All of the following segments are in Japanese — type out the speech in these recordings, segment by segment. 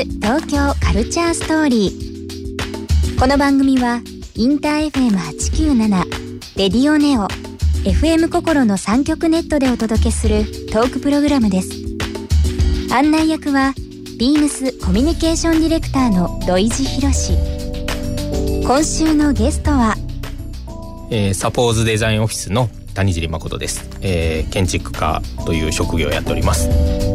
ス東京カルチャーストーリー。この番組はインター FM897 レディオネオ FM 心の3極ネットでお届けするトークプログラムです。案内役はビームスコミュニケーションディレクターの土井地博。今週のゲストは、えー、サポーズデザインオフィスの谷尻誠です、えー、建築家という職業をやっております。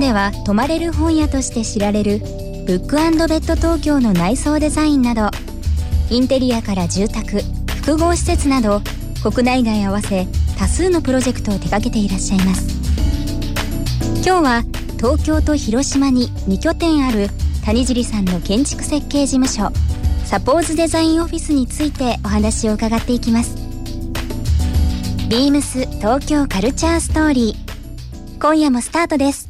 では泊まれる本屋として知られるブックベッド東京の内装デザインなどインテリアから住宅複合施設など国内外合わせ多数のプロジェクトを手掛けていらっしゃいます。今日は東京と広島に2拠点ある谷尻さんの建築設計事務所サポーズデザインオフィスについてお話を伺っていきます。ビームス東京カルチャーストーリー今夜もスタートです。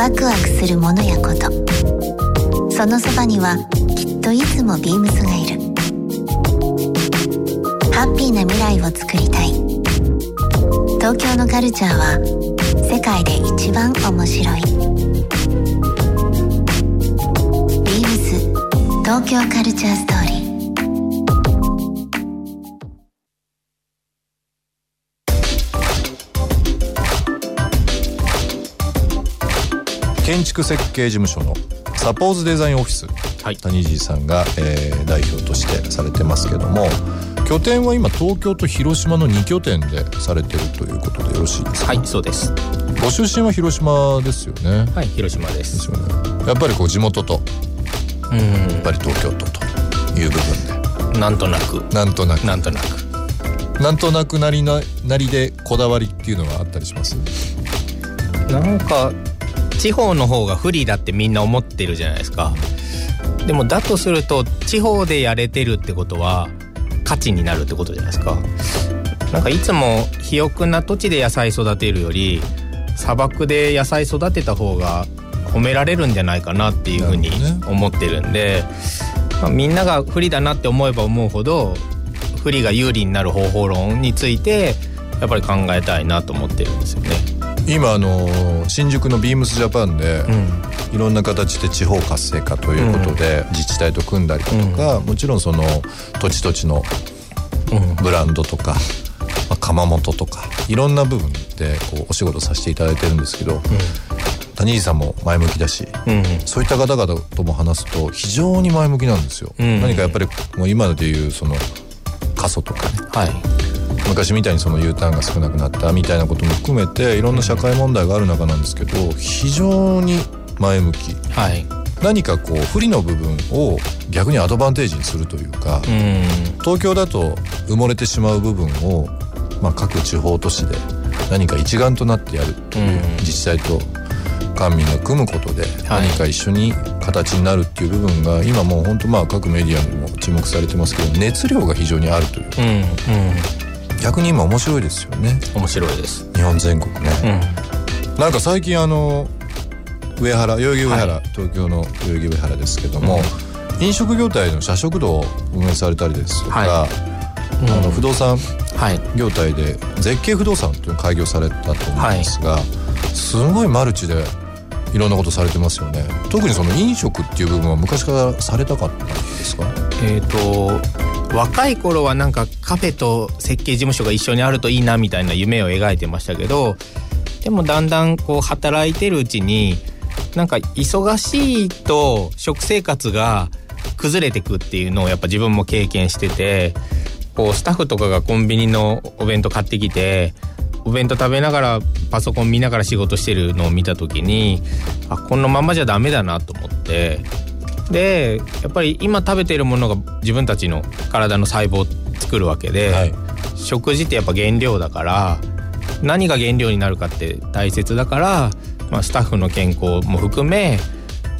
ワクワクするものやこと。そのそばにはきっといつもビームスがいる。ハッピーな未来を作りたい。東京のカルチャーは世界で一番面白い。ビームス東京カルチャース建築設計事務所のサポーズデザインオフィス、はい、谷尻さんが、えー、代表としてされてますけども拠点は今東京と広島の2拠点でされてるということでよろしいですか？はいそうです。ご出身は広島ですよね。はい広島です。ですよね。やっぱりこう地元とうん。やっぱり東京都という部分で。なんとなく。なんとなく。なんとなく。なんとなくなりななりでこだわりっていうのはあったりします？なんか地方の方が不利だってみんな思ってるじゃないですかでもだとすると地方でやれてるってことは価値になるってことじゃないですかなんかいつも肥沃な土地で野菜育てるより砂漠で野菜育てた方が褒められるんじゃないかなっていうふうに思ってるんで、まあ、みんなが不利だなって思えば思うほど不利が有利になる方法論についてやっぱり考えたいなと思ってるんですよね。今あの新宿のビームスジャパンで、いろんな形で地方活性化ということで、自治体と組んだりだとか、もちろんその土地土地のブランドとか、まあ、窯元とかいろんな部分でこうお仕事させていただいてるんですけど、谷地さんも前向きだし、そういった方々とも話すと非常に前向きなんですよ。何かやっぱりもう今でいうその過疎とかね、はい、昔みたいにその U ターンが少なくなったみたいなことも含めていろんな社会問題がある中なんですけど非常に前向き、はい、何かこう不利の部分を逆にアドバンテージにするというか東京だと埋もれてしまう部分を、まあ、各地方都市で何か一丸となってやるっていう自治体と官民が組むことで何か一緒に形になるっていう部分が今もう本当まあ各メディアにも注目されてますけど熱量が非常にあるという。か、うんうん、逆に今面白いですよね。面白いです。日本全国ね、うん、なんか最近あの上原代々木上原、はい、東京の代々木上原ですけども、うん、飲食業態の社食堂を運営されたりですとか、はい、あの不動産業態で絶景不動産というのを開業されたと思うんですが、はい、すごいマルチでいろんなことされてますよね。特にその飲食っていう部分は昔からされたかったんですか？えっ、と若い頃はなんかカフェと設計事務所が一緒にあるといいなみたいな夢を描いてましたけどでもだんだんこう働いてるうちになんか忙しいと食生活が崩れてくっていうのをやっぱ自分も経験しててこうスタッフとかがコンビニのお弁当買ってきてお弁当食べながらパソコン見ながら仕事してるのを見た時にあこのままじゃダメだなと思ってでやっぱり今食べているものが自分たちの体の細胞を作るわけで、はい。食事ってやっぱ原料だから何が原料になるかって大切だから、まあ、スタッフの健康も含め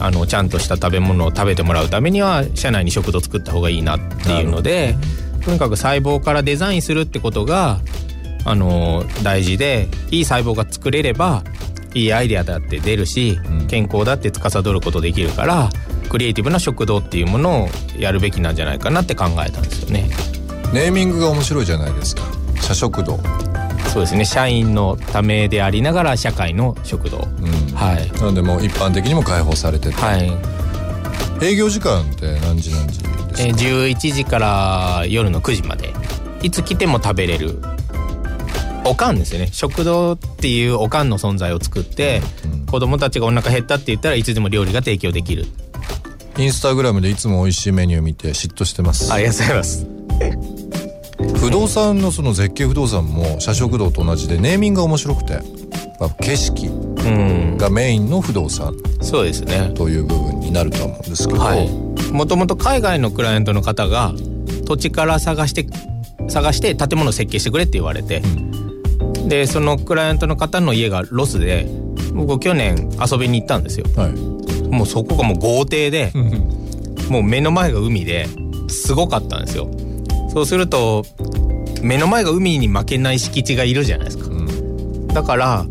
あのちゃんとした食べ物を食べてもらうためには社内に食堂作った方がいいなっていうのでとにかく細胞からデザインするってことがあの大事でいい細胞が作れればいいアイデアだって出るし、うん。健康だって司ることできるからクリエイティブな食堂っていうものをやるべきなんじゃないかなって考えたんですよね。ネーミングが面白いじゃないですか。社食堂、そうですね。社員のためでありながら社会の食堂。うん。はい。なのでもう一般的にも開放されてて、はい、営業時間って何時何時ですか、えー、11時から夜の9時まで。いつ来ても食べれる。おかんですよね。食堂っていうおかんの存在を作って、うん。子供たちがお腹減ったって言ったらいつでも料理が提供できるインスタグラムでいつも美味しいメニュー見て嫉妬してます。ありがとうございます。不動産のその絶景不動産も社食堂と同じでネーミングが面白くて、まあ、景色うん。がメインの不動産そうですね。という部分になるとは思うんですけど、はい。もともと海外のクライアントの方が土地から探して探して建物を設計してくれって言われて、でそのクライアントの方の家がロスで僕去年遊びに行ったんですよ。はいもうそこがもう豪邸で、もう目の前が海ですごかったんですよ。そうすると目の前が海に負けない敷地がいるじゃないですか。うん。だから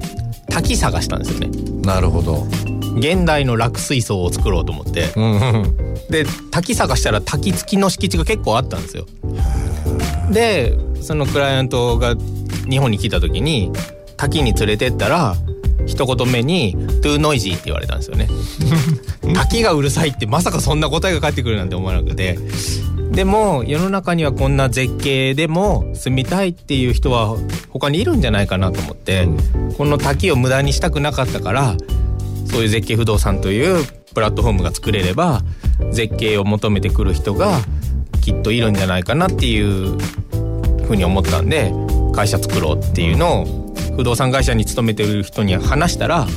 滝探したんですよね。なるほど、現代の落水槽を作ろうと思って。うん。で滝探したら滝付きの敷地が結構あったんですよ。でそのクライアントが日本に来た時に滝に連れてったら一言目に「too noisy」って言われたんですよね。滝がうるさいってまさかそんな答えが返ってくるなんて思わなくて。でも世の中にはこんな絶景でも住みたいっていう人は他にいるんじゃないかなと思って、この滝を無駄にしたくなかったからそういう絶景不動産というプラットフォームが作れれば絶景を求めてくる人がきっといるんじゃないかなっていうふうに思ったんで会社作ろうっていうのを不動産会社に勤めてる人に話したら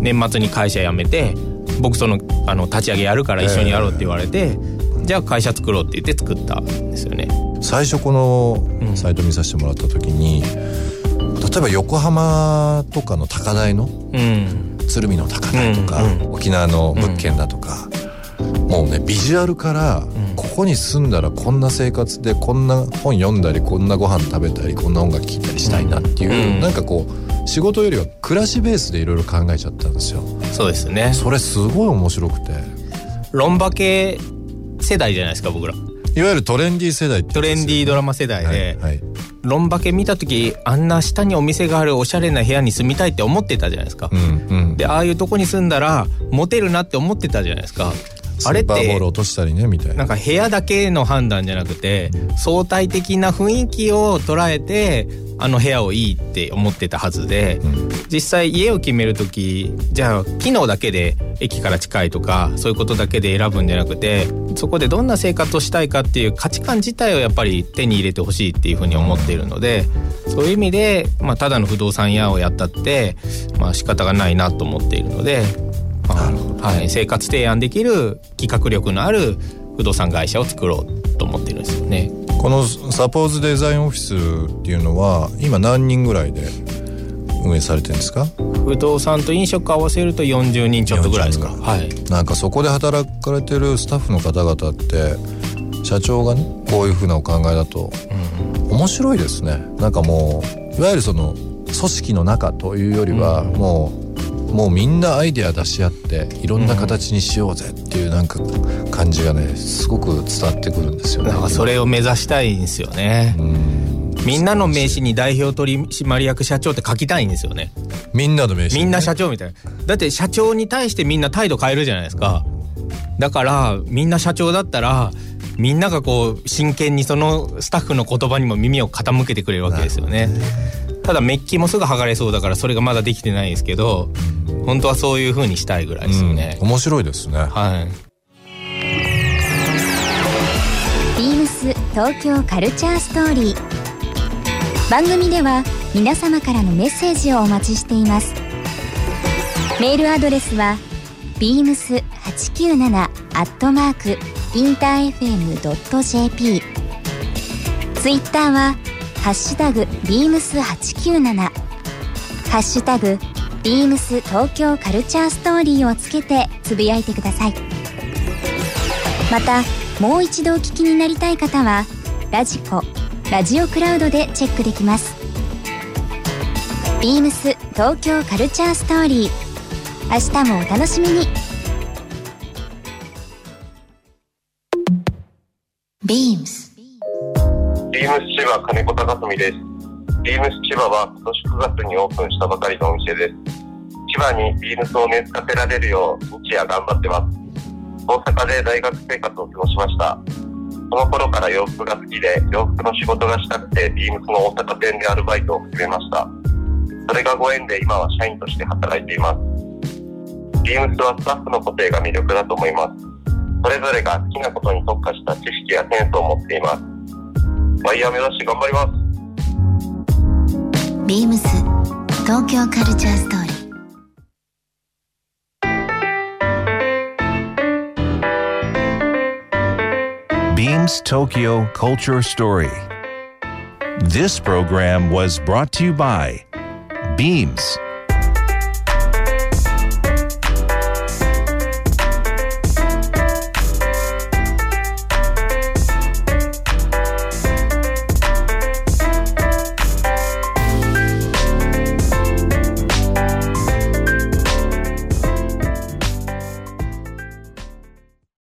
年末に会社辞めて僕そのあの立ち上げやるから一緒にやろうって言われて、じゃあ会社作ろうって言って作ったんですよね。最初このうん。サイト見させてもらった時に、例えば横浜とかの高台のうん、鶴見の高台とか、うん沖縄の物件だとか、もうねビジュアルから、ん。ここに住んだらこんな生活でこんな本読んだりこんなご飯食べたりこんな音楽聴いたりしたいなっていう、うん。なんかこう仕事よりは暮らしベースでいろいろ考えちゃったんですよ。そうですね。それすごい面白くて。ロンバ系世代じゃないですか僕ら。いわゆるトレンディー世代トレンディードラマ世代で、はいはい。ロンバケ見た時あんな下にお店があるおしゃれな部屋に住みたいって思ってたじゃないですか、うんうん。でああいうとこに住んだらモテるなって思ってたじゃないですか。あれっスーパーボーてル落としたりねみたいな。んなか部屋だけの判断じゃなくて相対的な雰囲気を捉えてあの部屋をいいって思ってたはずで、うん実際家を決める時じゃあ機能だけで駅から近いとかそういうことだけで選ぶんじゃなくてそこでどんな生活をしたいかっていう価値観自体をやっぱり手に入れてほしいっていうふうに思っているのでそういう意味で、まあ、ただの不動産屋をやったって、まあ仕方がないなと思っているので、まあはい、生活提案できる企画力のある不動産会社を作ろうと思っているんですよね。このサポーズデザインオフィスっていうのは今何人ぐらいで運営されてるんですか？不動産と飲食合わせると40人ちょっとぐらいですか。40はい。なんかそこで働かれてるスタッフの方々って社長がねこういうふうなお考えだと面白いですね。なんかもういわゆるその組織の中というよりはもうもうみんなアイデア出し合っていろんな形にしようぜっていうなんか感じがねすごく伝わってくるんですよねなんかそれを目指したいんですよね。うんみんなの名刺に代表取締役社長って書きたいんですよね。みんなの名刺、みんな社長みたいな。だって社長に対してみんな態度変えるじゃないですか。だからみんな社長だったらみんながこう真剣にそのスタッフの言葉にも耳を傾けてくれるわけですよね。ただメッキもすぐ剥がれそうだからそれがまだできてないんですけど本当はそういう風にしたいぐらいですよね。うん。面白いですね。はい。ビームス東京カルチャーストーリー。番組では皆様からのメッセージをお待ちしています。メールアドレスは beams897 アットマークインター FM.jp ツイッターはハッシュタグ beams897 ハッシュタグ beams 東京カルチャーストーリーをつけてつぶやいてください。またもう一度お聞きになりたい方はラジコラジオクラウドでチェックできます。ビームス東京カルチャーストーリー。明日もお楽しみに。ビームスームス千葉金子隆澄です。ビームス千葉は今年9月にオープンしたばかりのお店です。千葉にビームスを根付かせられるよう日夜頑張ってます。大阪で大学生活を過ごしました。その頃から洋服が好きで洋服の仕事がしたくてビームスの大阪店でアルバイトを始めました。それがご縁で今は社員として働いています。ビームスはスタッフの固定が魅力だと思います。それぞれが好きなことに特化した知識やセンスを持っています。ワイヤー目指して頑張ります。ビームス東京カルチャーストーリー Beams Tokyo Culture Story. This program was brought to you by Beams.